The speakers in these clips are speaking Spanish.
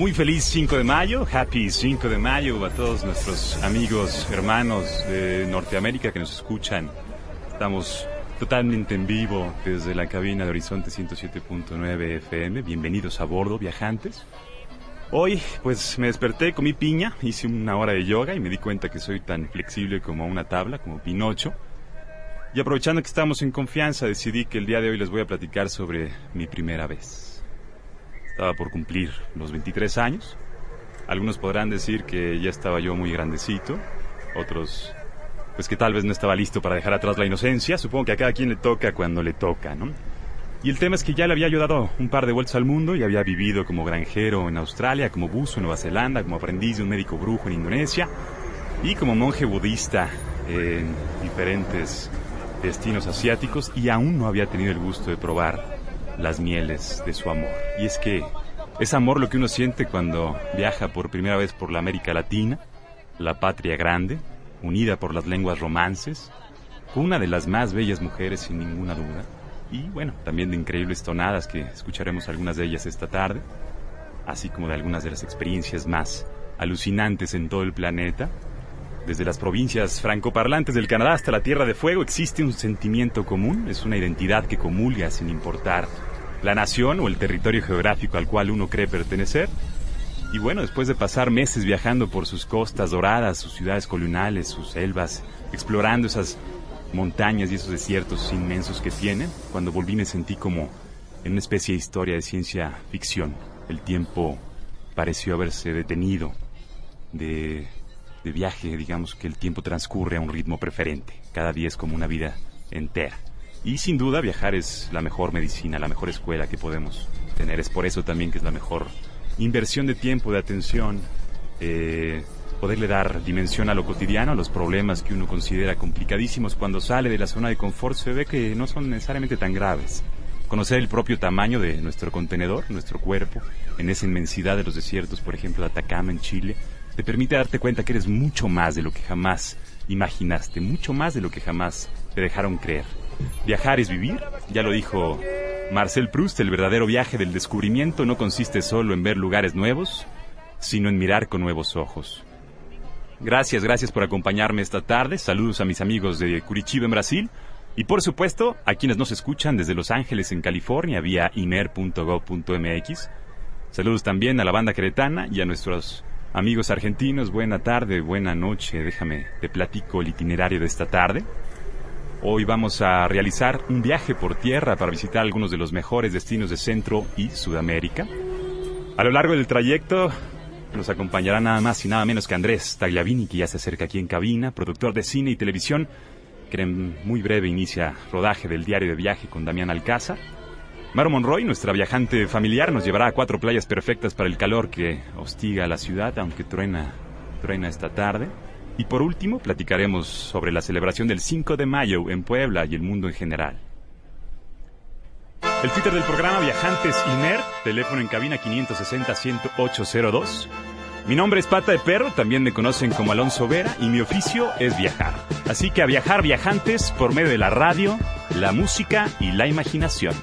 Muy feliz 5 de mayo, happy 5 de mayo a todos nuestros amigos, hermanos de Norteamérica que nos escuchan. Estamos totalmente en vivo desde la cabina de Horizonte 107.9 FM. Bienvenidos a bordo, viajantes. Hoy, pues me desperté, comí piña, hice una hora de yoga y me di cuenta que soy tan flexible como una tabla, como Pinocho. Y aprovechando que estamos en confianza, decidí que el día de hoy les voy a platicar sobre mi primera vez. Estaba por cumplir los 23 años. Algunos podrán decir que ya estaba yo muy grandecito, otros pues que tal vez no estaba listo para dejar atrás la inocencia. Supongo que a cada quien le toca cuando le toca, ¿no? Y el tema es que ya le había yo dado un par de vueltas al mundo y había vivido como granjero en Australia, como buzo en Nueva Zelanda, como aprendiz de un médico brujo en Indonesia y como monje budista en diferentes destinos asiáticos y aún no había tenido el gusto de probar las mieles de su amor. Y es que es amor lo que uno siente cuando viaja por primera vez por la América Latina, la patria grande, unida por las lenguas romances, con una de las más bellas mujeres sin ninguna duda, y bueno, también de increíbles tonadas que escucharemos algunas de ellas esta tarde, así como de algunas de las experiencias más alucinantes en todo el planeta. Desde las provincias francoparlantes del Canadá hasta la Tierra de Fuego existe un sentimiento común, es una identidad que comulga sin importar la nación o el territorio geográfico al cual uno cree pertenecer. Y bueno, después de pasar meses viajando por sus costas doradas, sus ciudades coloniales, sus selvas, explorando esas montañas y esos desiertos inmensos que tienen, cuando volví me sentí como en una especie de historia de ciencia ficción. El tiempo pareció haberse detenido de, de viaje, digamos que el tiempo transcurre a un ritmo preferente. Cada día es como una vida entera. Y sin duda viajar es la mejor medicina, la mejor escuela que podemos tener. Es por eso también que es la mejor inversión de tiempo, de atención, eh, poderle dar dimensión a lo cotidiano, a los problemas que uno considera complicadísimos. Cuando sale de la zona de confort se ve que no son necesariamente tan graves. Conocer el propio tamaño de nuestro contenedor, nuestro cuerpo, en esa inmensidad de los desiertos, por ejemplo, de Atacama en Chile, te permite darte cuenta que eres mucho más de lo que jamás imaginaste, mucho más de lo que jamás te dejaron creer. Viajar es vivir, ya lo dijo Marcel Proust, el verdadero viaje del descubrimiento no consiste solo en ver lugares nuevos, sino en mirar con nuevos ojos. Gracias, gracias por acompañarme esta tarde. Saludos a mis amigos de Curitiba en Brasil y por supuesto a quienes nos escuchan desde Los Ángeles en California vía imer.gov.mx. Saludos también a la banda queretana y a nuestros amigos argentinos. Buena tarde, buena noche. Déjame te platico el itinerario de esta tarde. Hoy vamos a realizar un viaje por tierra para visitar algunos de los mejores destinos de Centro y Sudamérica. A lo largo del trayecto nos acompañará nada más y nada menos que Andrés Tagliavini, que ya se acerca aquí en cabina, productor de cine y televisión, que en muy breve inicia rodaje del diario de viaje con Damián Alcázar. Maro Monroy, nuestra viajante familiar, nos llevará a cuatro playas perfectas para el calor que hostiga a la ciudad, aunque truena, truena esta tarde. Y por último, platicaremos sobre la celebración del 5 de mayo en Puebla y el mundo en general. El Twitter del programa Viajantes INER, teléfono en cabina 560-10802. Mi nombre es Pata de Perro, también me conocen como Alonso Vera y mi oficio es viajar. Así que a viajar viajantes por medio de la radio, la música y la imaginación.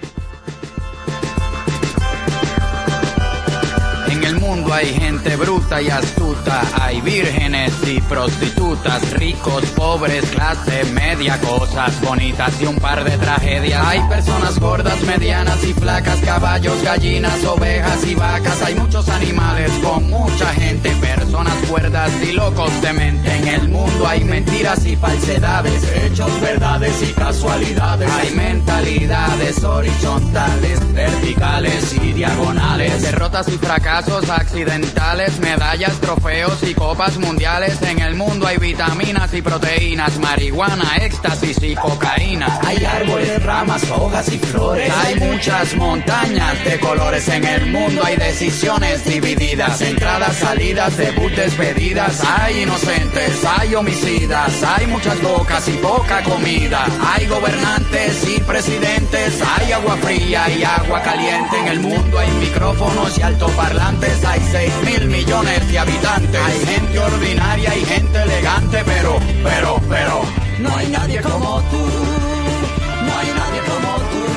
Mundo hay gente bruta y astuta, hay vírgenes y prostitutas, ricos, pobres, clase media, cosas bonitas y un par de tragedias. Hay personas gordas, medianas y flacas, caballos, gallinas, ovejas y vacas, hay muchos animales con mucha gente, personas cuerdas y locos de mente. En el mundo hay mentiras y falsedades, hechos, verdades y casualidades. Hay mentalidades horizontales, verticales y diagonales, derrotas y fracasos accidentales, medallas, trofeos trofeos y copas mundiales. En el mundo hay vitaminas y proteínas, marihuana, éxtasis y cocaína. Hay árboles, ramas, hojas y flores. Hay muchas montañas de colores en el mundo. Hay decisiones divididas, entradas, salidas, debut, despedidas. Hay inocentes, hay homicidas. Hay muchas bocas y poca comida. Hay gobernantes y presidentes. Hay agua fría y agua caliente. En el mundo hay micrófonos y altoparlantes. Hay 6 mil millones de habitantes. Hay gente ordinaria y gente elegante, pero, pero, pero, no hay nadie como tú. No hay nadie como tú,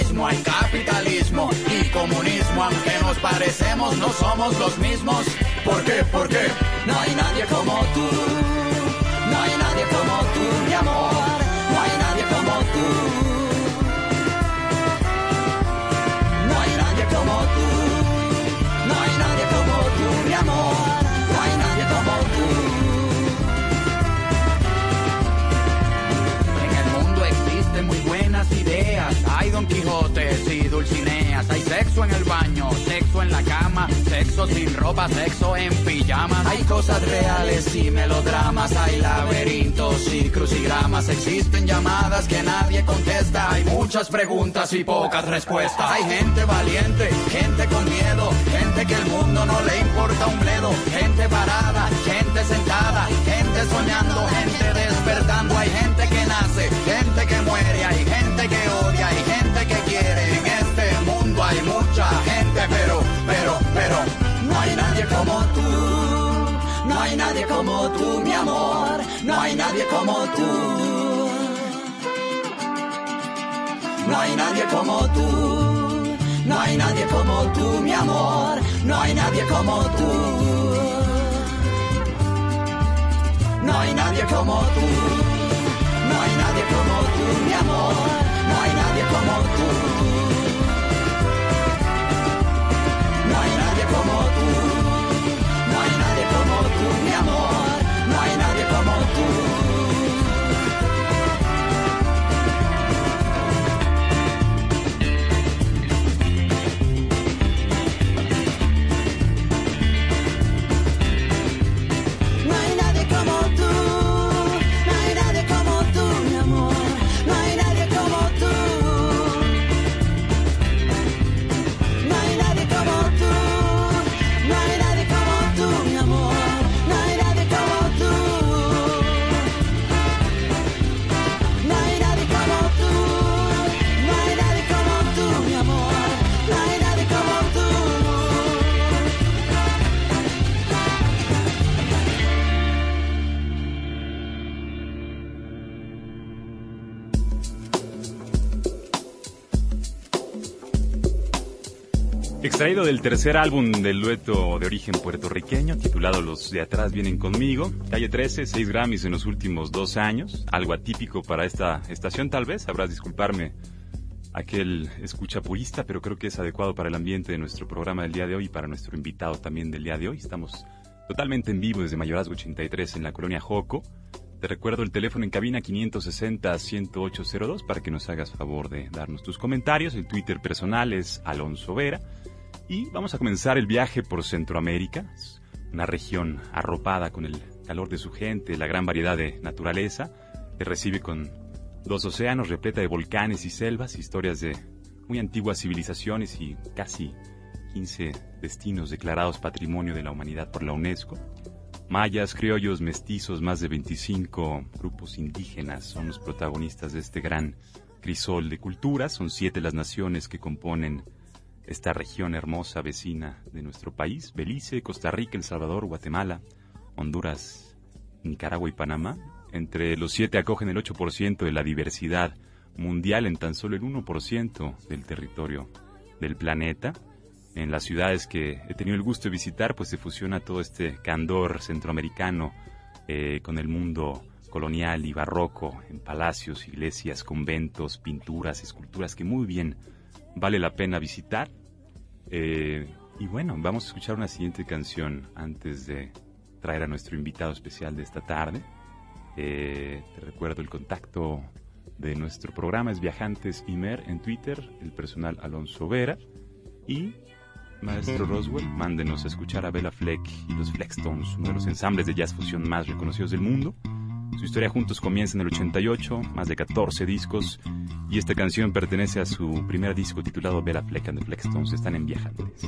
ateísmo, hay capitalismo y comunismo. Aunque nos parecemos, no somos los mismos. ¿Por qué? ¿Por qué? No hay nadie como tú. No hay nadie como tú, mi amor. No hay nadie como tú. Hay sexo en el baño, sexo en la cama, sexo sin ropa, sexo en pijamas. Hay cosas reales y melodramas. Hay laberintos y crucigramas. Existen llamadas que nadie contesta. Hay muchas preguntas y pocas respuestas. Hay gente valiente, gente con miedo, gente que el mundo no le importa un bledo. Gente parada, gente sentada, gente soñando, gente despertando. Hay gente que nace, gente que muere, hay hay mucha gente, pero, pero, pero, No hay nadie como tú. No hay nadie como tú, mi amor. No hay nadie como tú. No hay nadie como tú. No hay nadie como tú, mi amor. No hay nadie como tú. No hay nadie como tú. No hay nadie como tú, mi amor. No hay nadie como tú. Extraído del tercer álbum del dueto de origen puertorriqueño, titulado Los de atrás vienen conmigo, calle 13, 6 Grammys en los últimos dos años, algo atípico para esta estación tal vez, sabrás disculparme aquel escucha purista, pero creo que es adecuado para el ambiente de nuestro programa del día de hoy y para nuestro invitado también del día de hoy. Estamos totalmente en vivo desde Mayorazgo 83 en la colonia Joco. Te recuerdo el teléfono en cabina 560-10802 para que nos hagas favor de darnos tus comentarios. El Twitter personal es Alonso Vera. Y vamos a comenzar el viaje por Centroamérica, una región arropada con el calor de su gente, la gran variedad de naturaleza, que recibe con dos océanos repleta de volcanes y selvas, historias de muy antiguas civilizaciones y casi 15 destinos declarados Patrimonio de la Humanidad por la UNESCO. Mayas, criollos, mestizos, más de 25 grupos indígenas son los protagonistas de este gran crisol de culturas. Son siete las naciones que componen esta región hermosa vecina de nuestro país, Belice, Costa Rica, El Salvador, Guatemala, Honduras, Nicaragua y Panamá. Entre los siete acogen el 8% de la diversidad mundial en tan solo el 1% del territorio del planeta. En las ciudades que he tenido el gusto de visitar, pues se fusiona todo este candor centroamericano eh, con el mundo colonial y barroco, en palacios, iglesias, conventos, pinturas, esculturas que muy bien vale la pena visitar. Eh, y bueno, vamos a escuchar una siguiente canción antes de traer a nuestro invitado especial de esta tarde. Eh, te recuerdo el contacto de nuestro programa es Viajantes Imer en Twitter, el personal Alonso Vera y Maestro Roswell, mándenos a escuchar a Bella Fleck y los Fleckstones, uno de los ensambles de jazz fusión más reconocidos del mundo. Su historia juntos comienza en el 88, más de 14 discos, y esta canción pertenece a su primer disco titulado Bella Fleck and the Fleckstones. Están en Viajantes.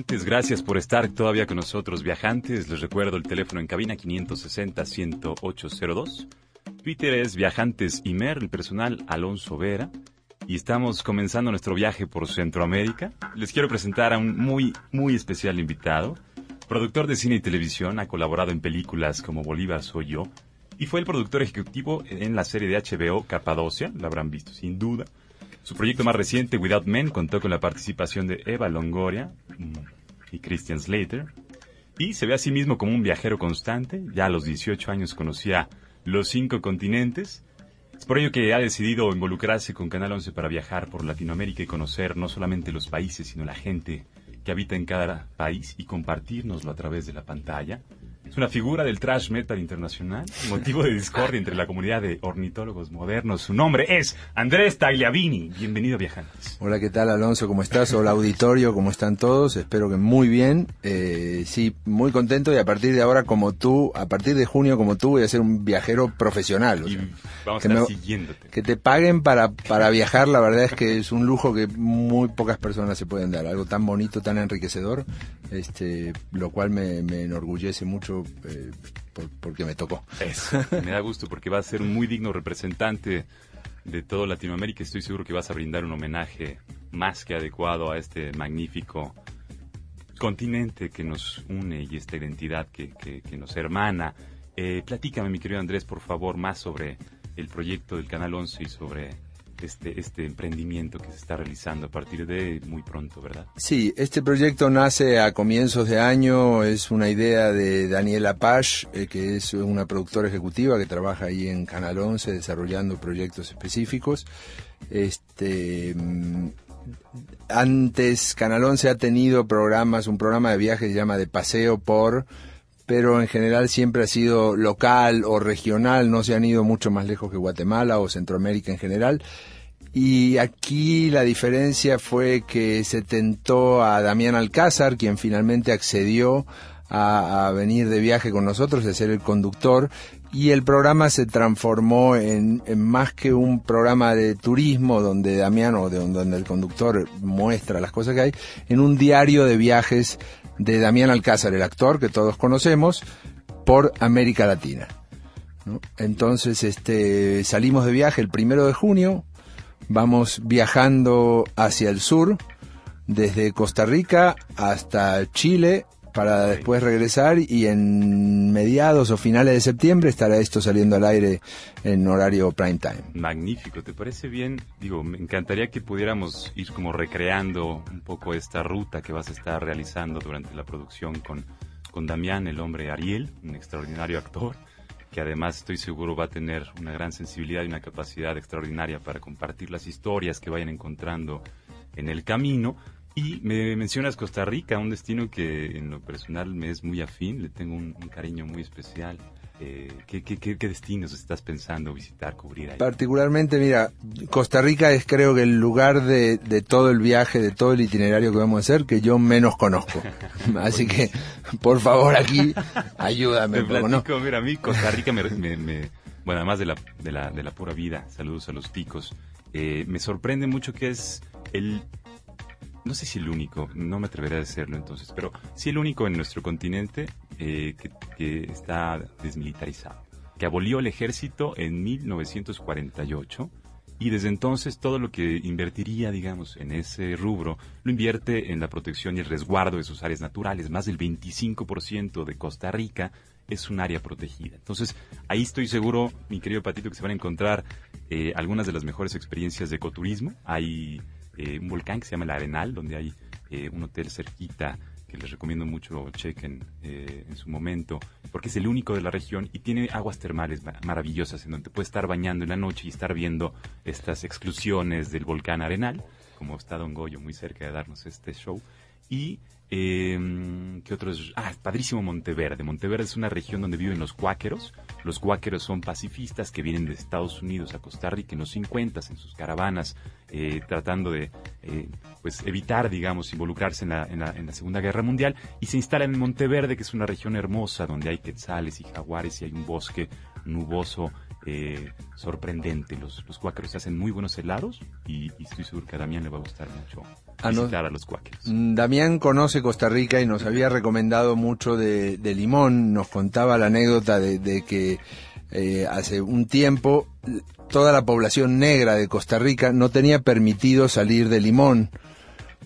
Viajantes. Gracias por estar todavía con nosotros, viajantes. Les recuerdo el teléfono en cabina 560-10802. Twitter es Viajantes Imer, el personal Alonso Vera. Y estamos comenzando nuestro viaje por Centroamérica. Les quiero presentar a un muy, muy especial invitado. Productor de cine y televisión, ha colaborado en películas como Bolívar Soy Yo. Y fue el productor ejecutivo en la serie de HBO Capadocia, la habrán visto sin duda. Su proyecto más reciente, Without Men, contó con la participación de Eva Longoria mm, y Christian Slater. Y se ve a sí mismo como un viajero constante. Ya a los 18 años conocía los cinco continentes. Es por ello que ha decidido involucrarse con Canal 11 para viajar por Latinoamérica y conocer no solamente los países, sino la gente que habita en cada país y compartirnoslo a través de la pantalla. Es una figura del trash metal internacional, motivo de discordia entre la comunidad de ornitólogos modernos. Su nombre es Andrés Tagliavini. Bienvenido, viajantes. Hola, ¿qué tal Alonso? ¿Cómo estás? Hola auditorio, ¿cómo están todos? Espero que muy bien. Eh, sí, muy contento y a partir de ahora como tú, a partir de junio como tú voy a ser un viajero profesional. o Y sea, vamos que a estar me- siguiéndote. que te paguen para, para viajar, la verdad es que es un lujo que muy pocas personas se pueden dar. Algo tan bonito, tan enriquecedor, este, lo cual me, me enorgullece mucho por- porque me tocó. Me da gusto porque va a ser un muy digno representante de todo Latinoamérica. Estoy seguro que vas a brindar un homenaje más que adecuado a este magnífico continente que nos une y esta identidad que nos hermana. Eh, platícame, mi querido Andrés, por favor, más sobre el proyecto del Canal 11 y sobre este, este emprendimiento que se está realizando a partir de muy pronto, ¿verdad? Sí, este proyecto nace a comienzos de año, es una idea de Daniela Pash, eh, que es una productora ejecutiva que trabaja ahí en Canal 11 desarrollando proyectos específicos. Este, mm, antes Canal 11 ha tenido programas, un programa de viaje que se llama De Paseo por, pero en general siempre ha sido local o regional, no se han ido mucho más lejos que Guatemala o Centroamérica en general. Y aquí la diferencia fue que se tentó a Damián Alcázar, quien finalmente accedió a, venir de viaje con nosotros, a ser el conductor, y el programa se transformó en, más que un programa de turismo donde Damián o de donde el conductor muestra las cosas que hay, en un diario de viajes de Damián Alcázar, el actor que todos conocemos, por América Latina. Entonces, este, salimos de viaje el primero de junio, vamos viajando hacia el sur, desde Costa Rica hasta Chile, para después regresar y en mediados o finales de septiembre estará esto saliendo al aire en horario prime time. Magnífico, ¿te parece bien? Digo, me encantaría que pudiéramos ir como recreando un poco esta ruta que vas a estar realizando durante la producción con, con Damián, el hombre Ariel, un extraordinario actor, que además estoy seguro va a tener una gran sensibilidad y una capacidad extraordinaria para compartir las historias que vayan encontrando en el camino. Y me mencionas Costa Rica, un destino que en lo personal me es muy afín, le tengo un, un cariño muy especial. Eh, ¿qué, qué, destinos estás pensando visitar, cubrir ahí? Particularmente, mira, Costa Rica es creo que el lugar de, de todo el viaje, de todo el itinerario que vamos a hacer, que yo menos conozco. Así que, por favor, aquí, ayúdame mira, a mí Costa Rica me, me- me- bueno, además de la, de la, de la pura vida, saludos a los ticos, eh, me sorprende mucho que es el, no sé si el único, no me atreveré a decirlo entonces, pero sí el único en nuestro continente eh, que, está desmilitarizado, que abolió el ejército en 1948 y desde entonces todo lo que invertiría, digamos, en ese rubro, lo invierte en la protección y el resguardo de sus áreas naturales. Más del 25% de Costa Rica es un área protegida. Entonces, ahí estoy seguro, mi querido Patito, que se van a encontrar eh, algunas de las mejores experiencias de ecoturismo. Hay eh, un volcán que se llama el Arenal, donde hay eh, un hotel cerquita que les recomiendo mucho chequen eh, en su momento, porque es el único de la región y tiene aguas termales ma- maravillosas en donde puedes estar bañando en la noche y estar viendo estas exclusiones del volcán Arenal. como está Don Goyo, muy cerca de darnos este show. Y, eh, ¿qué otros? Ah, padrísimo Monteverde. Monteverde es una región donde viven los cuáqueros. Los cuáqueros son pacifistas que vienen de Estados Unidos a Costa Rica en los 50 en sus caravanas, eh, tratando de eh, pues evitar, digamos, involucrarse en la, en, la, Segunda Guerra Mundial. Y se instalan en Monteverde, que es una región hermosa donde hay quetzales y jaguares y hay un bosque nuboso eh, sorprendente. Los, los cuáqueros hacen muy buenos helados y, y, estoy seguro que a Damián le va a gustar mucho ah, visitar no, a los cuáqueros. Mm, Damián conoce Costa Rica y nos había recomendado mucho de, de Limón. Nos contaba la anécdota de, de que eh, hace un tiempo toda la población negra de Costa Rica no tenía permitido salir de Limón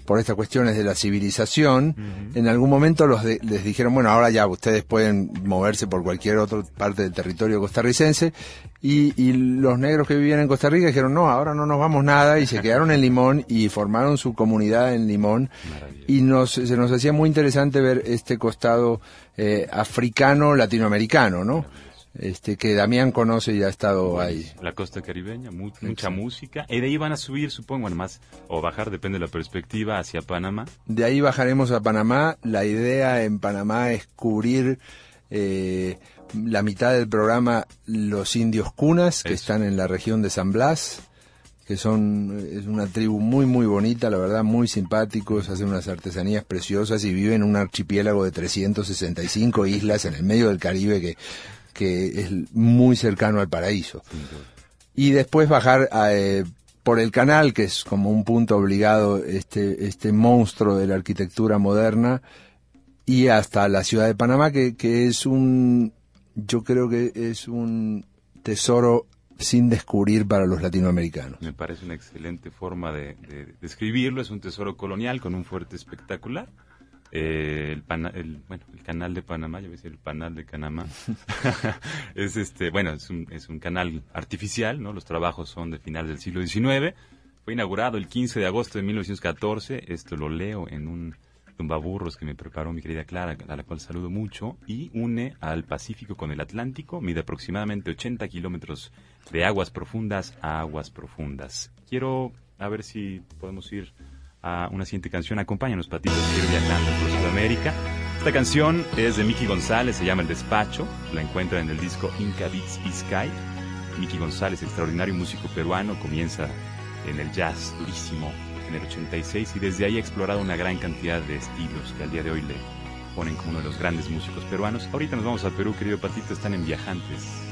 por estas cuestiones de la civilización, uh -huh. en algún momento los de, les dijeron, bueno, ahora ya ustedes pueden moverse por cualquier otra parte del territorio costarricense, y, y, los negros que vivían en Costa Rica dijeron, no, ahora no nos vamos nada, y se quedaron en Limón y formaron su comunidad en Limón, y nos, se nos hacía muy interesante ver este costado eh, africano latinoamericano, ¿no? Este que Damián conoce y ha estado ahí. La costa caribeña, mu mucha música. Y de ahí van a subir, supongo, bueno, más o bajar, depende de la perspectiva, hacia Panamá. De ahí bajaremos a Panamá. La idea en Panamá es cubrir eh, la mitad del programa los indios cunas, que están en la región de San Blas que son es una tribu muy muy bonita, la verdad, muy simpáticos, hacen unas artesanías preciosas y viven en un archipiélago de 365 islas en el medio del Caribe que que es muy cercano al paraíso. Y después bajar a, eh, por el canal, que es como un punto obligado, este, este monstruo de la arquitectura moderna, y hasta la ciudad de Panamá, que, que es un, yo creo que es un tesoro sin descubrir para los latinoamericanos. Me parece una excelente forma de, de describirlo, es un tesoro colonial con un fuerte espectacular eh, el, pana, el, bueno, el canal de Panamá, yo voy a decir el panal de Panamá, es este, bueno, es un, es un canal artificial, ¿no? Los trabajos son de finales del siglo XIX. Fue inaugurado el 15 de agosto de 1914. Esto lo leo en un tumbaburros que me preparó mi querida Clara, a la cual saludo mucho, y une al Pacífico con el Atlántico, mide aproximadamente 80 kilómetros de aguas profundas a aguas profundas. Quiero a ver si podemos ir a una siguiente canción. Acompáñanos, Patitos, ir viajando por Sudamérica. Esta canción es de Miki González, se llama El Despacho. La encuentran en el disco Inca Beats y Sky. Miki González, extraordinario músico peruano, comienza en el jazz durísimo en el 86 y desde ahí ha explorado una gran cantidad de estilos que al día de hoy le ponen como uno de los grandes músicos peruanos. Ahorita nos vamos al Perú, querido Patito, están en Viajantes.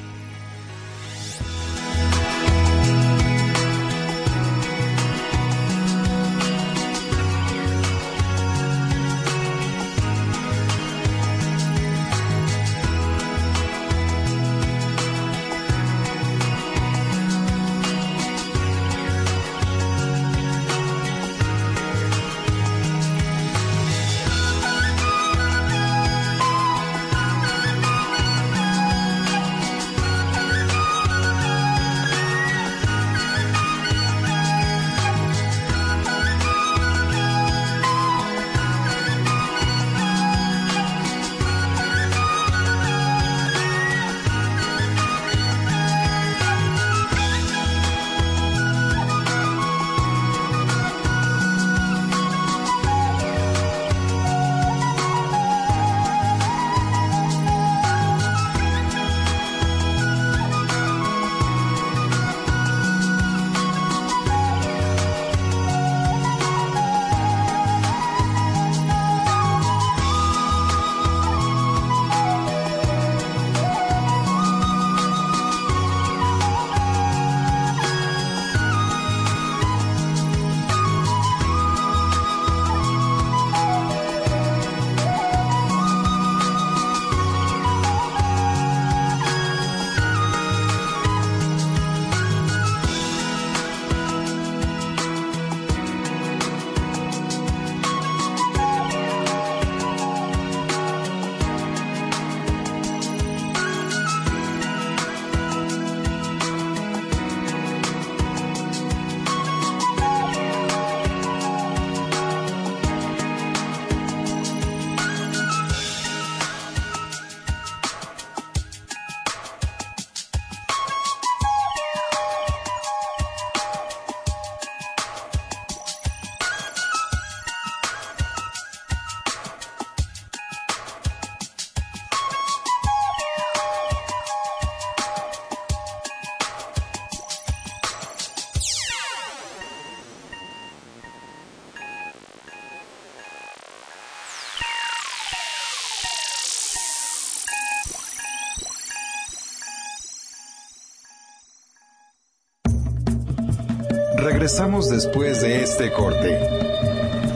Regresamos después de este corte.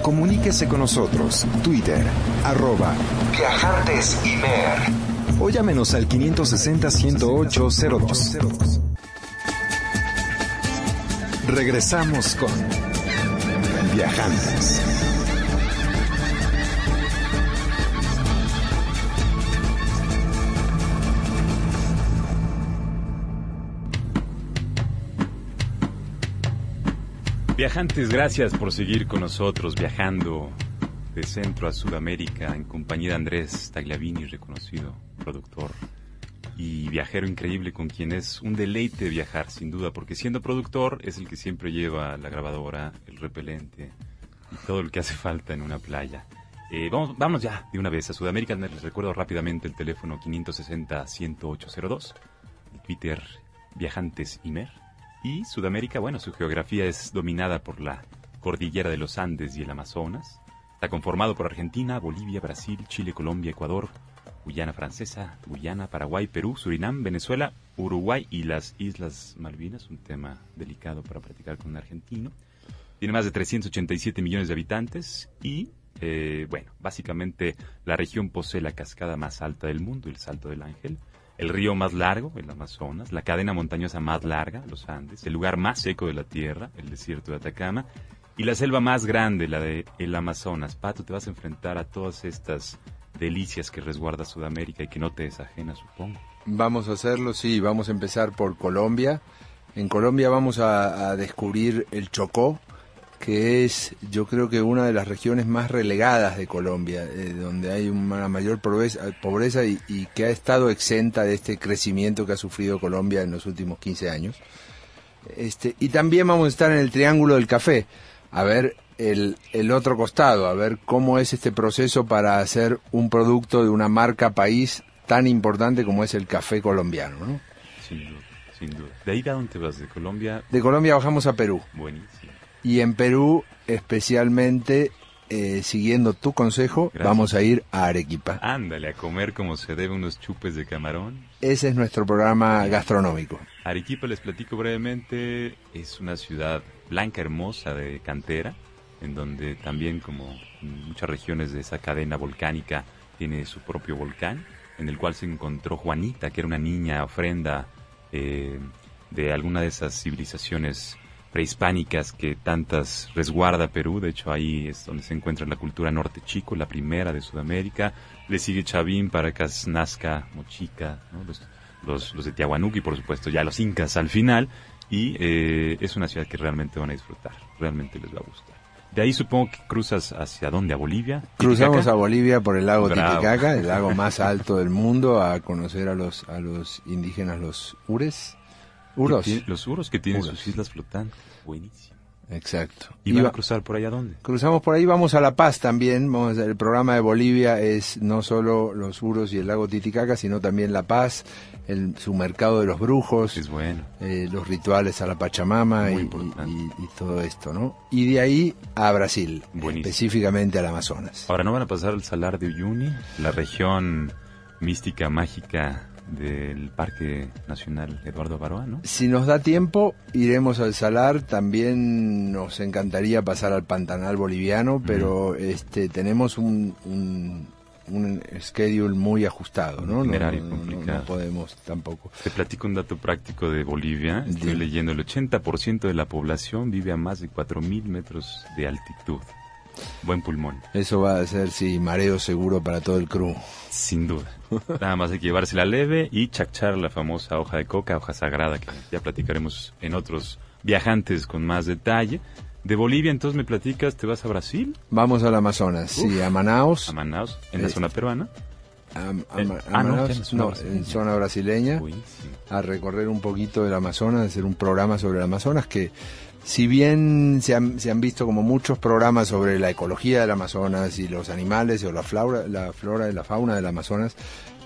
Comuníquese con nosotros. Twitter, arroba Viajantes Imer. O llámenos al 560-108-02. Regresamos con Viajantes. Viajantes, gracias por seguir con nosotros viajando de Centro a Sudamérica en compañía de Andrés Tagliavini, reconocido productor y viajero increíble con quien es un deleite viajar, sin duda, porque siendo productor es el que siempre lleva la grabadora, el repelente y todo lo que hace falta en una playa. Eh, vamos, ya de una vez a Sudamérica. Les recuerdo rápidamente el teléfono 560-10802, el Twitter Viajantes Imer. Y Sudamérica, bueno, su geografía es dominada por la cordillera de los Andes y el Amazonas. Está conformado por Argentina, Bolivia, Brasil, Chile, Colombia, Ecuador, Guyana Francesa, Guyana, Paraguay, Perú, Surinam, Venezuela, Uruguay y las Islas Malvinas, un tema delicado para practicar con un argentino. Tiene más de 387 millones de habitantes y, eh, bueno, básicamente la región posee la cascada más alta del mundo, el Salto del Ángel, el río más largo, el Amazonas, la cadena montañosa más larga, los Andes, el lugar más seco de la Tierra, el desierto de Atacama, y la selva más grande, la de el Amazonas. Pato, te vas a enfrentar a todas estas delicias que resguarda Sudamérica y que no te desajena, supongo. Vamos a hacerlo, sí, vamos a empezar por Colombia. En Colombia vamos a, a descubrir el Chocó, que es yo creo que una de las regiones más relegadas de Colombia, eh, donde hay una mayor pobreza, pobreza y, y, que ha estado exenta de este crecimiento que ha sufrido Colombia en los últimos 15 años. Este, y también vamos a estar en el Triángulo del Café, a ver el, el otro costado, a ver cómo es este proceso para hacer un producto de una marca país tan importante como es el café colombiano. ¿no? Sin duda, sin duda. ¿De ahí a dónde vas? ¿De Colombia? De Colombia bajamos a Perú. Buenísimo. Y en Perú, especialmente, eh, siguiendo tu consejo, Gracias. vamos a ir a Arequipa. Ándale, a comer como se debe unos chupes de camarón. Ese es nuestro programa gastronómico. Arequipa, les platico brevemente, es una ciudad blanca, hermosa, de cantera, en donde también, como muchas regiones de esa cadena volcánica, tiene su propio volcán, en el cual se encontró Juanita, que era una niña ofrenda eh, de alguna de esas civilizaciones prehispánicas que tantas resguarda Perú. De hecho, ahí es donde se encuentra la cultura norte chico, la primera de Sudamérica. Le sigue Chavín, Paracas, Nazca, Mochica, ¿no? los, los, los, de Tiahuanuco y, por supuesto, ya los incas al final. Y eh, es una ciudad que realmente van a disfrutar, realmente les va a gustar. De ahí supongo que cruzas hacia dónde, a Bolivia. Cruzamos a Bolivia por el lago Bravo. Titicaca, el lago más alto del mundo, a conocer a los, a los indígenas, los ures. Uros. Tiene- Los uros que tienen Uros. sus islas flotantes. Buenísimo. Exacto. ¿Y van va- a cruzar por allá dónde? Cruzamos por ahí, vamos a La Paz también. Vamos el programa de Bolivia es no solo los Uros y el lago Titicaca, sino también La Paz, el, su mercado de los brujos, Es bueno. eh, los rituales a la Pachamama y todo esto, ¿no? Y de ahí a Brasil, Buenísimo. específicamente al Amazonas. Ahora no van a pasar al Salar de Uyuni, la región mística, mágica del Parque Nacional Eduardo Baroa, ¿no? Si nos da tiempo, iremos al Salar. También nos encantaría pasar al Pantanal boliviano, pero este tenemos un, un, un schedule muy ajustado, ¿no? No- podemos tampoco. Te platico un dato práctico de Bolivia. Estoy leyendo, el 80% de la población vive a más de 4.000 metros de altitud. Buen pulmón, Eso va a ser, sí, mareo seguro para todo el crew. sin duda. Nada más hay que llevársela leve y chachar la famosa hoja de coca, hoja sagrada, que ya platicaremos en otros viajantes con más detalle. De Bolivia, entonces me platicas, ¿te vas a Brasil? Vamos al Amazonas, sí, a Manaus. A Manaus, en la zona peruana. a- a- a ah, no, en zona no, brasileña. en zona brasileña. Buenísimo. a recorrer un poquito del Amazonas, hacer un programa sobre el Amazonas que si bien se han, se han visto como muchos programas sobre la ecología del Amazonas y los animales o la flora, la flora y la fauna del Amazonas,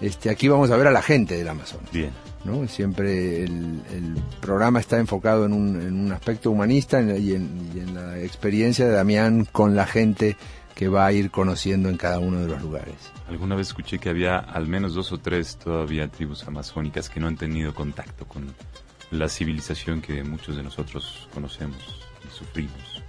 este, aquí vamos a ver a la gente del Amazonas. Bien. ¿no? Siempre el, el programa está enfocado en un, en un aspecto humanista y, en, y en la experiencia de Damián con la gente que va a ir conociendo en cada uno de los lugares. Alguna vez escuché que había al menos dos o tres todavía tribus amazónicas que no han tenido contacto con la civilización que muchos de nosotros conocemos y sufrimos.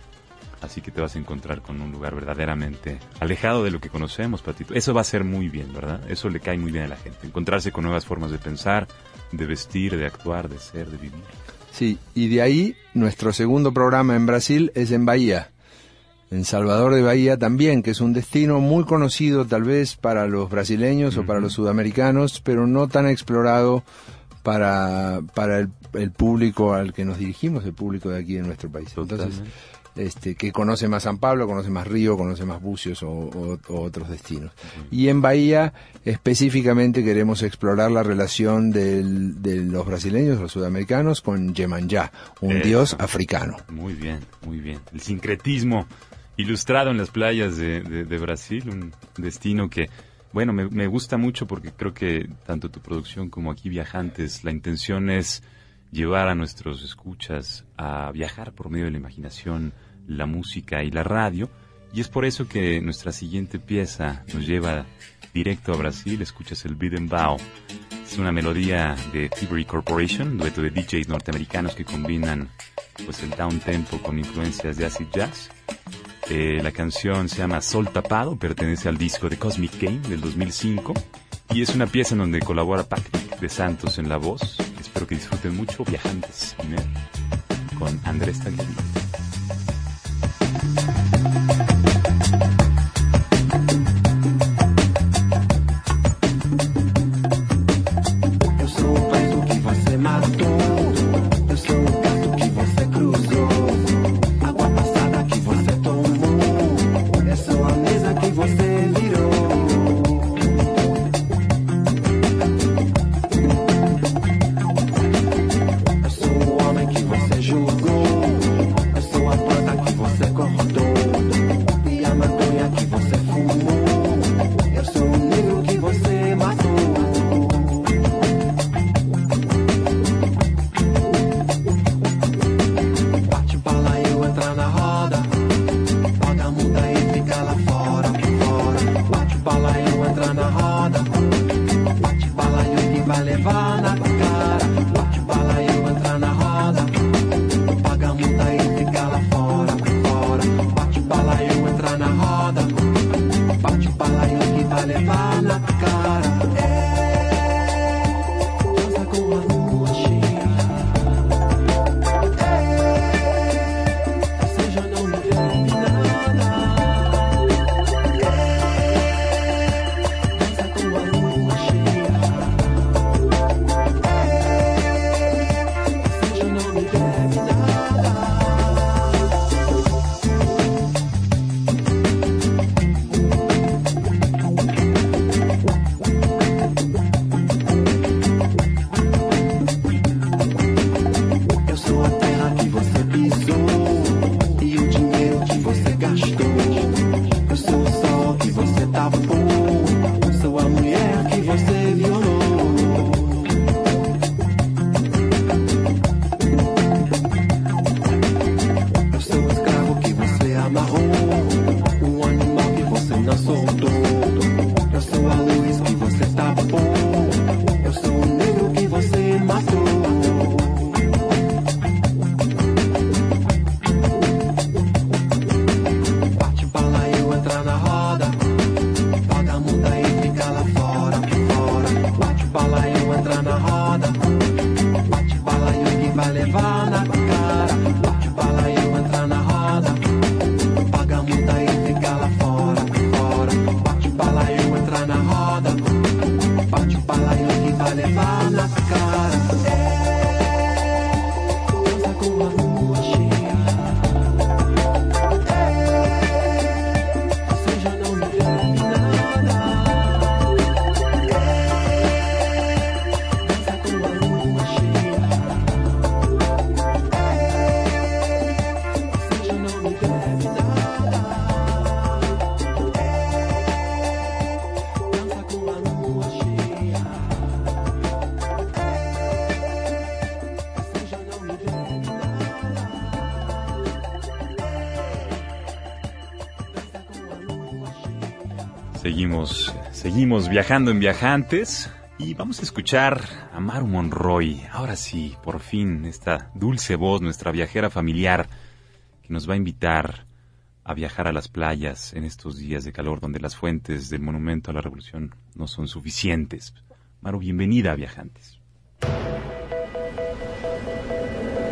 Así que te vas a encontrar con un lugar verdaderamente alejado de lo que conocemos, Patito. Eso va a ser muy bien, ¿verdad? Eso le cae muy bien a la gente. Encontrarse con nuevas formas de pensar, de vestir, de actuar, de ser, de vivir. Sí, y de ahí nuestro segundo programa en Brasil es en Bahía. En Salvador de Bahía también, que es un destino muy conocido tal vez para los brasileños o para los sudamericanos, pero no tan explorado para, para el, el público al que nos dirigimos, el público de aquí en nuestro país. Entonces, Totalmente. este, que conoce más San Pablo, conoce más Río, conoce más Bucios o, o- o otros destinos. Y en Bahía específicamente queremos explorar la relación del- de los brasileños, los sudamericanos, con Yemanjá, un Eso. dios africano. Muy bien, muy bien. El sincretismo ilustrado en las playas de, de- de Brasil, un destino que, bueno, me, me gusta mucho porque creo que tanto tu producción como aquí Viajantes, la intención es llevar a nuestros escuchas a viajar por medio de la imaginación, la música y la radio. Y es por eso que nuestra siguiente pieza nos lleva directo a Brasil. Escuchas el and Bow. Es una melodía de Thievery Corporation, dueto de DJs norteamericanos que combinan pues el down tempo con influencias de acid jazz. Eh, la canción se llama Sol Tapado, pertenece al disco de Cosmic Game del 2005 y es una pieza en donde colabora Patrick de Santos en la voz. Espero que disfruten mucho Viajantes con Andrés Tagliani. Seguimos, seguimos viajando en viajantes y vamos a escuchar a Maru Monroy. Ahora sí, por fin, esta dulce voz, nuestra viajera familiar, que nos va a invitar a viajar a las playas en estos días de calor donde las fuentes del monumento a la revolución no son suficientes. Maru, bienvenida a Viajantes.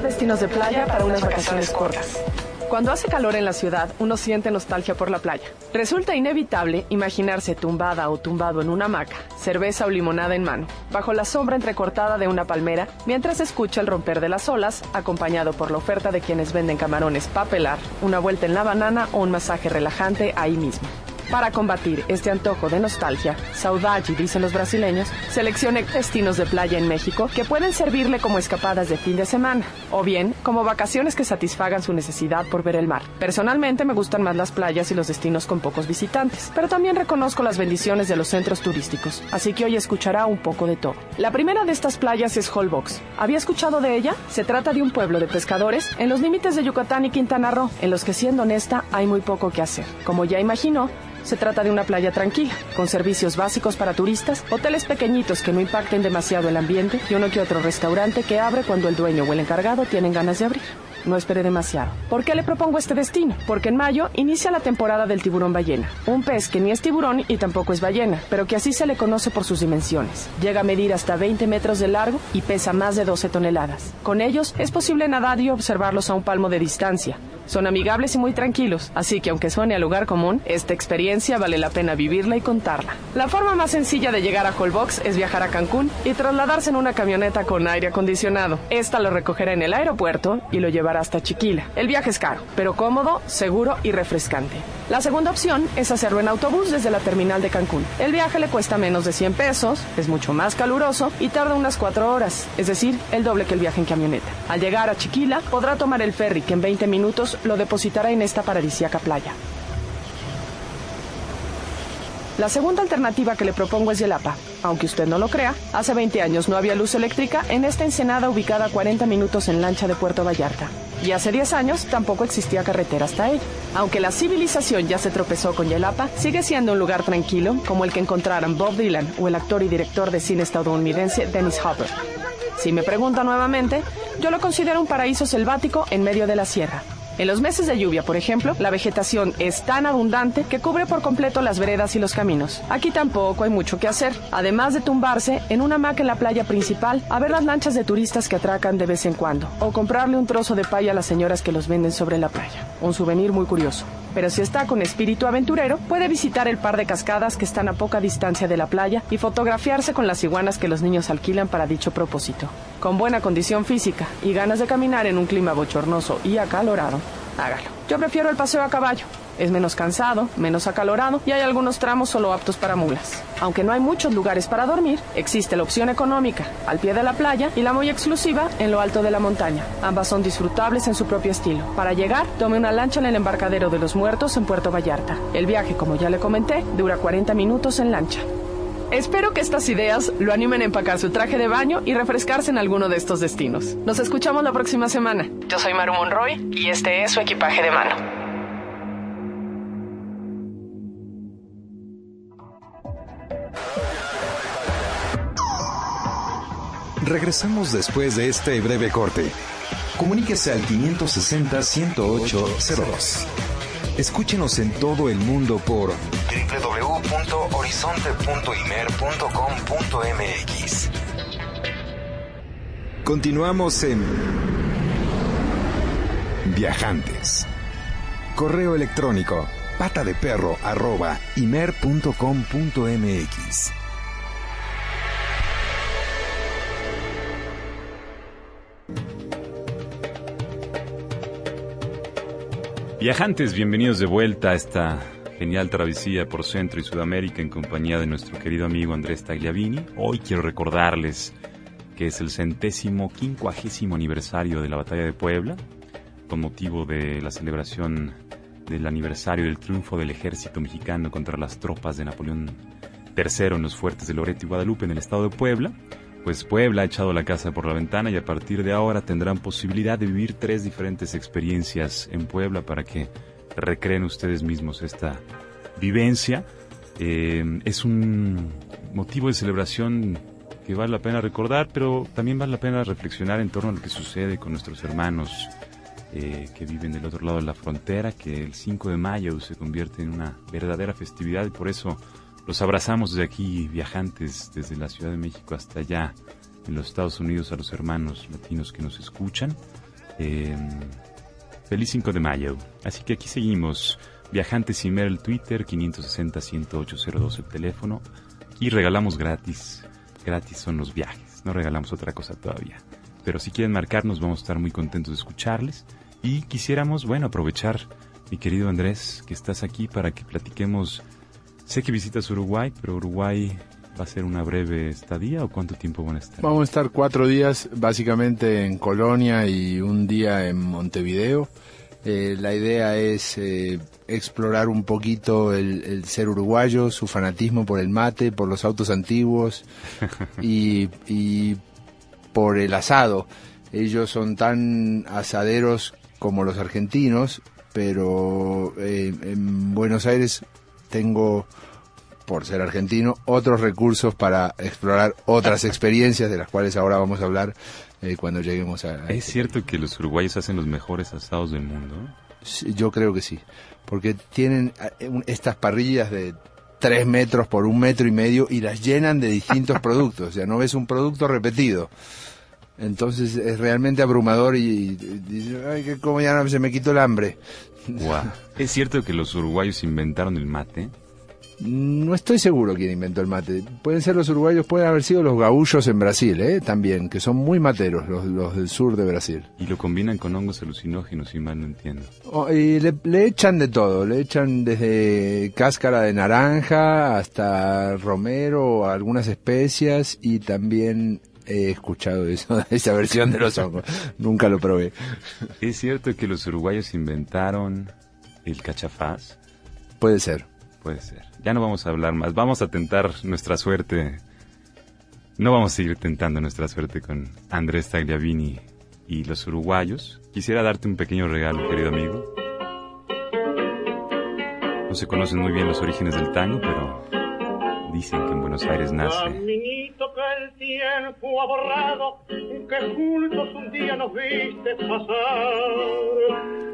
Destinos de playa para unas vacaciones cortas. Cuando hace calor en la ciudad, uno siente nostalgia por la playa. Resulta inevitable imaginarse tumbada o tumbado en una hamaca, cerveza o limonada en mano, bajo la sombra entrecortada de una palmera, mientras escucha el romper de las olas, acompañado por la oferta de quienes venden camarones para pelar, una vuelta en la banana o un masaje relajante ahí mismo. Para combatir este antojo de nostalgia, saudade, dicen los brasileños, seleccione destinos de playa en México que pueden servirle como escapadas de fin de semana, o bien como vacaciones que satisfagan su necesidad por ver el mar. Personalmente me gustan más las playas y los destinos con pocos visitantes, pero también reconozco las bendiciones de los centros turísticos, así que hoy escuchará un poco de todo. La primera de estas playas es Holbox. ¿Había escuchado de ella? Se trata de un pueblo de pescadores en los límites de Yucatán y Quintana Roo, en los que siendo honesta hay muy poco que hacer. Como ya imaginó, se trata de una playa tranquila, con servicios básicos para turistas, hoteles pequeñitos que no impacten demasiado el ambiente y uno que otro restaurante que abre cuando el dueño o el encargado tienen ganas de abrir. No espere demasiado. ¿Por qué le propongo este destino? Porque en mayo inicia la temporada del tiburón ballena, un pez que ni es tiburón y tampoco es ballena, pero que así se le conoce por sus dimensiones. Llega a medir hasta 20 metros de largo y pesa más de 12 toneladas. Con ellos es posible nadar y observarlos a un palmo de distancia. Son amigables y muy tranquilos, así que aunque suene a lugar común, esta experiencia vale la pena vivirla y contarla. La forma más sencilla de llegar a Holbox es viajar a Cancún y trasladarse en una camioneta con aire acondicionado. Esta lo recogerá en el aeropuerto y lo llevará hasta Chiquila. El viaje es caro, pero cómodo, seguro y refrescante. La segunda opción es hacerlo en autobús desde la terminal de Cancún. El viaje le cuesta menos de 100 pesos, es mucho más caluroso y tarda unas 4 horas, es decir, el doble que el viaje en camioneta. Al llegar a Chiquila, podrá tomar el ferry que en 20 minutos lo depositará en esta paradisíaca playa. La segunda alternativa que le propongo es Yelapa. Aunque usted no lo crea, hace 20 años no había luz eléctrica en esta ensenada ubicada a 40 minutos en lancha de Puerto Vallarta. Y hace 10 años tampoco existía carretera hasta ella. Aunque la civilización ya se tropezó con Yelapa, sigue siendo un lugar tranquilo como el que encontraron Bob Dylan o el actor y director de cine estadounidense Dennis Hopper. Si me pregunta nuevamente, yo lo considero un paraíso selvático en medio de la sierra. En los meses de lluvia, por ejemplo, la vegetación es tan abundante que cubre por completo las veredas y los caminos. Aquí tampoco hay mucho que hacer, además de tumbarse en una hamaca en la playa principal a ver las lanchas de turistas que atracan de vez en cuando, o comprarle un trozo de paya a las señoras que los venden sobre la playa. Un souvenir muy curioso. Pero si está con espíritu aventurero, puede visitar el par de cascadas que están a poca distancia de la playa y fotografiarse con las iguanas que los niños alquilan para dicho propósito. Con buena condición física y ganas de caminar en un clima bochornoso y acalorado, hágalo. Yo prefiero el paseo a caballo. Es menos cansado, menos acalorado y hay algunos tramos solo aptos para mulas. Aunque no hay muchos lugares para dormir, existe la opción económica, al pie de la playa, y la muy exclusiva, en lo alto de la montaña. Ambas son disfrutables en su propio estilo. Para llegar, tome una lancha en el embarcadero de los muertos en Puerto Vallarta. El viaje, como ya le comenté, dura 40 minutos en lancha. Espero que estas ideas lo animen a empacar su traje de baño y refrescarse en alguno de estos destinos. Nos escuchamos la próxima semana. Yo soy Maru Monroy y este es su equipaje de mano. Regresamos después de este breve corte. Comuníquese al 560-10802. Escúchenos en todo el mundo por www.horizonte.imer.com.mx. Continuamos en Viajantes. Correo electrónico pata de perro imer.com.mx. Viajantes, bienvenidos de vuelta a esta genial travesía por Centro y Sudamérica en compañía de nuestro querido amigo Andrés Tagliavini. Hoy quiero recordarles que es el centésimo quincuagésimo aniversario de la Batalla de Puebla, con motivo de la celebración del aniversario del triunfo del ejército mexicano contra las tropas de Napoleón III en los fuertes de Loreto y Guadalupe en el estado de Puebla pues Puebla ha echado la casa por la ventana y a partir de ahora tendrán posibilidad de vivir tres diferentes experiencias en Puebla para que recreen ustedes mismos esta vivencia. Eh, es un motivo de celebración que vale la pena recordar, pero también vale la pena reflexionar en torno a lo que sucede con nuestros hermanos eh, que viven del otro lado de la frontera, que el 5 de mayo se convierte en una verdadera festividad y por eso los abrazamos de aquí, viajantes desde la Ciudad de México hasta allá, en los Estados Unidos, a los hermanos latinos que nos escuchan. Eh, feliz 5 de mayo. Así que aquí seguimos. Viajantes Imer el Twitter, 560-10802 el teléfono. Y regalamos gratis. Gratis son los viajes. No regalamos otra cosa todavía. Pero si quieren marcarnos, vamos a estar muy contentos de escucharles. Y quisiéramos, bueno, aprovechar, mi querido Andrés, que estás aquí para que platiquemos. Sé que visitas Uruguay, pero Uruguay va a ser una breve estadía o cuánto tiempo van a estar? Vamos a estar cuatro días básicamente en Colonia y un día en Montevideo. Eh, la idea es eh, explorar un poquito el, el, ser uruguayo, su fanatismo por el mate, por los autos antiguos y, y por el asado. Ellos son tan asaderos como los argentinos, pero eh, en Buenos Aires tengo, por ser argentino, otros recursos para explorar otras experiencias de las cuales ahora vamos a hablar eh, cuando lleguemos a... ¿Es cierto que los uruguayos hacen los mejores asados del mundo? Sí, yo creo que sí, porque tienen eh, estas parrillas de tres metros por un metro y medio y las llenan de distintos productos, o sea, no ves un producto repetido. Entonces es realmente abrumador y, dice, ay, que como ya no, se me quitó el hambre. Wow. ¿Es cierto que los uruguayos inventaron el mate? No estoy seguro quién inventó el mate. Pueden ser los uruguayos, pueden haber sido los gaullos en Brasil, ¿eh? también, que son muy materos, los, los del sur de Brasil. Y lo combinan con hongos alucinógenos, si mal no entiendo. Oh, y le, le, echan de todo, le echan desde cáscara de naranja hasta romero, algunas especias y también he escuchado eso, esa versión de los hongos. Nunca lo probé. ¿Es cierto que los uruguayos inventaron el cachafaz? Puede ser. Puede ser. Ya no vamos a hablar más. Vamos a tentar nuestra suerte. No vamos a seguir tentando nuestra suerte con Andrés Tagliavini y los uruguayos. Quisiera darte un pequeño regalo, querido amigo. No se conocen muy bien los orígenes del tango, pero dicen que en Buenos Aires nace tiempo ha borrado, que juntos un día nos viste pasar.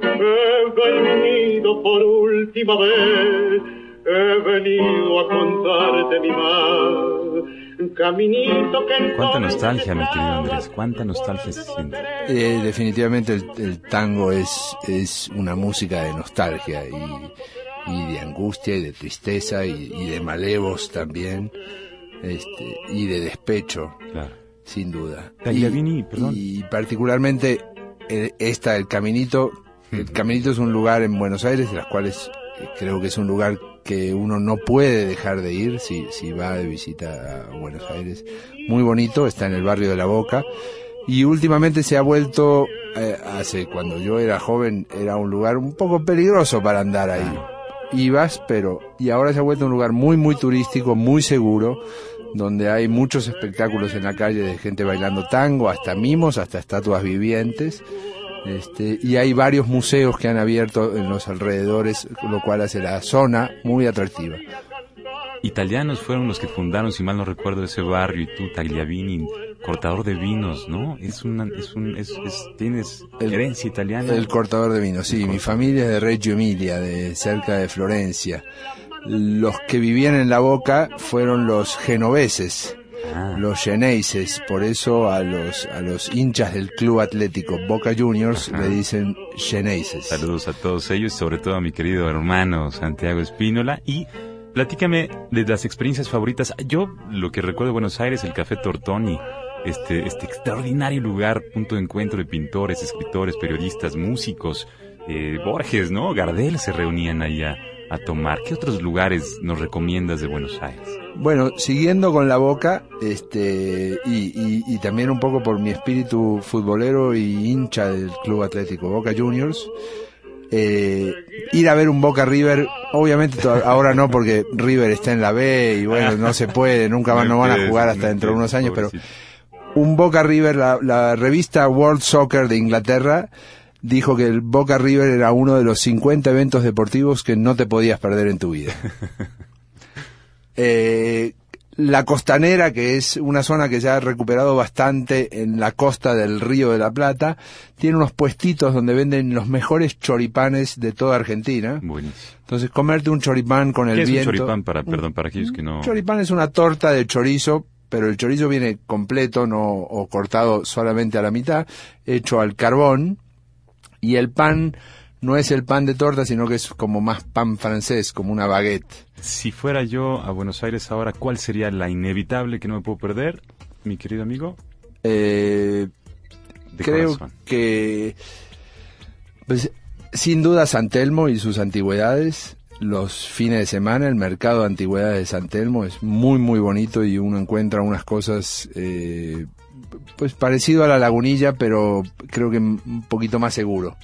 He venido por última vez, he venido a contarte mi mal. Caminito que Cuánta nostalgia, mi querido Andrés, cuánta nostalgia se siente. Eh, definitivamente el, el, tango es, es una música de nostalgia y, y de angustia y de tristeza y, y de malevos también este, y de despecho, claro. sin duda. Tagliavini, perdón. Y particularmente eh, esta, el Caminito, el Caminito es un lugar en Buenos Aires, de las cuales eh, creo que es un lugar que uno no puede dejar de ir si, si va de visita a Buenos Aires. Muy bonito, está en el barrio de La Boca. Y últimamente se ha vuelto, eh, hace cuando yo era joven, era un lugar un poco peligroso para andar ahí. Ibas, pero, y ahora se ha vuelto un lugar muy, muy turístico, muy seguro, donde hay muchos espectáculos en la calle de gente bailando tango, hasta mimos, hasta estatuas vivientes. Este, y hay varios museos que han abierto en los alrededores, lo cual hace la zona muy atractiva. Italianos fueron los que fundaron, si mal no recuerdo, ese barrio y tú, Tagliavini, cortador de vinos, ¿no? Es una, es un, es, es tienes El- herencia italiana. El cortador de vino, sí, mi familia es de Reggio Emilia, de cerca de Florencia. Los que vivían en la boca fueron los genoveses, Ah, los geneises, por eso a los, a los hinchas del club atlético Boca Juniors Ajá. le dicen geneises. Saludos a todos ellos, sobre todo a mi querido hermano Santiago Espínola. Y platícame de las experiencias favoritas. Yo lo que recuerdo de Buenos Aires, el Café Tortoni, este, este extraordinario lugar, punto de encuentro de pintores, escritores, periodistas, músicos. Eh, Borges, ¿no? Gardel se reunían ahí a, tomar. ¿Qué otros lugares nos recomiendas de Buenos Aires? Bueno, siguiendo con la boca, este, y, y, y también un poco por mi espíritu futbolero y hincha del Club Atlético Boca Juniors, eh, ir a ver un Boca River, obviamente ahora no porque River está en la B y bueno, no se puede, nunca van, no van a jugar hasta dentro de unos años, pero un Boca River, la, la revista World Soccer de Inglaterra dijo que el Boca River era uno de los 50 eventos deportivos que no te podías perder en tu vida. Eh, la costanera, que es una zona que se ha recuperado bastante en la costa del Río de la Plata, tiene unos puestitos donde venden los mejores choripanes de toda Argentina. Buenísimo. Entonces, comerte un choripán con el ¿Qué es viento. un choripán para, perdón, para aquellos que no... Choripán es una torta de chorizo, pero el chorizo viene completo, no o cortado solamente a la mitad, hecho al carbón, y el pan no es el pan de torta, sino que es como más pan francés, como una baguette. Si fuera yo a Buenos Aires ahora, ¿cuál sería la inevitable que no me puedo perder, mi querido amigo? Eh, creo corazón. que pues, sin duda San Telmo y sus antigüedades los fines de semana el mercado de antigüedades de San Telmo es muy muy bonito y uno encuentra unas cosas eh, pues parecido a la lagunilla pero creo que un poquito más seguro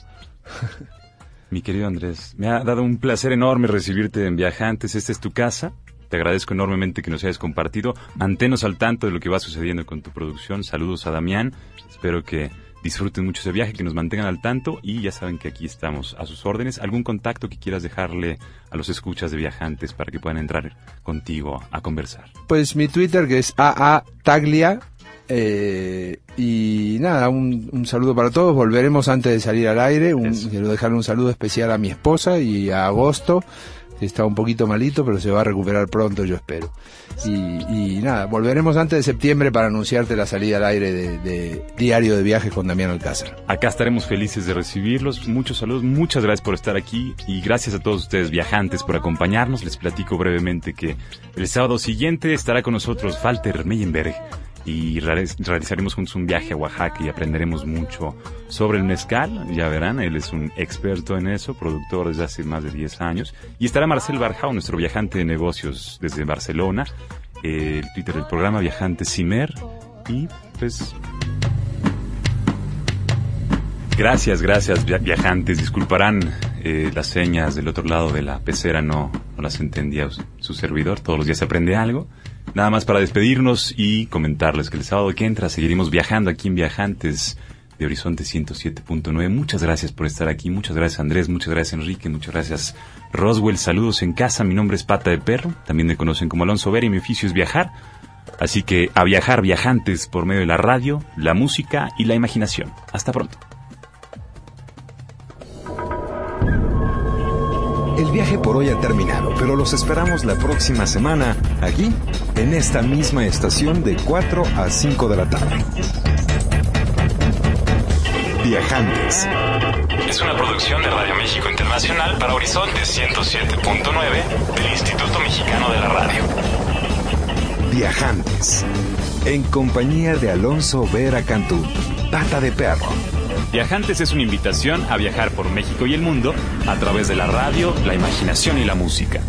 Mi querido Andrés, me ha dado un placer enorme recibirte en Viajantes. Esta es tu casa. Te agradezco enormemente que nos hayas compartido. Mantenos al tanto de lo que va sucediendo con tu producción. Saludos a Damián. Espero que disfruten mucho ese viaje, que nos mantengan al tanto y ya saben que aquí estamos a sus órdenes. ¿Algún contacto que quieras dejarle a los escuchas de Viajantes para que puedan entrar contigo a conversar? pues mi Twitter que es AA Taglia eh, y nada, un, un saludo para todos. Volveremos antes de salir al aire. Un- quiero dejar un saludo especial a mi esposa y a Agosto, está un poquito malito, pero se va a recuperar pronto, yo espero. Y, nada, volveremos antes de septiembre para anunciarte la salida al aire de, de Diario de Viajes con Damián Alcázar. Acá estaremos felices de recibirlos. Muchos saludos, muchas gracias por estar aquí y gracias a todos ustedes viajantes por acompañarnos. Les platico brevemente que el sábado siguiente estará con nosotros Walter Meyenberg y realiz- realizaremos juntos un viaje a Oaxaca y aprenderemos mucho sobre el mezcal. Ya verán, él es un experto en eso, productor desde hace más de 10 años. Y estará Marcel Barjao, nuestro viajante de negocios desde Barcelona. Eh, el Twitter del programa Viajante Cimer. Y pues Gracias, gracias, via- viajantes. Disculparán eh, las señas del otro lado de la pecera, no, no las entendía su servidor. Todos los días se aprende algo. Nada más para despedirnos y comentarles que el sábado que entra seguiremos viajando aquí en Viajantes de Horizonte 107.9. Muchas gracias por estar aquí. Muchas gracias, Andrés. Muchas gracias, Enrique. Muchas gracias, Roswell. Saludos en casa. Mi nombre es Pata de Perro. También me conocen como Alonso Vera y mi oficio es viajar. Así que a viajar, viajantes, por medio de la radio, la música y la imaginación. Hasta pronto. El viaje por hoy ha terminado, pero los esperamos la próxima semana aquí, en esta misma estación de 4 a 5 de la tarde. Viajantes. Es una producción de Radio México Internacional para Horizonte 107.9 del Instituto Mexicano de la Radio. Viajantes. En compañía de Alonso Vera Cantú, Pata de Perro. Viajantes es una invitación a viajar por México y el mundo a través de la radio, la imaginación y la música.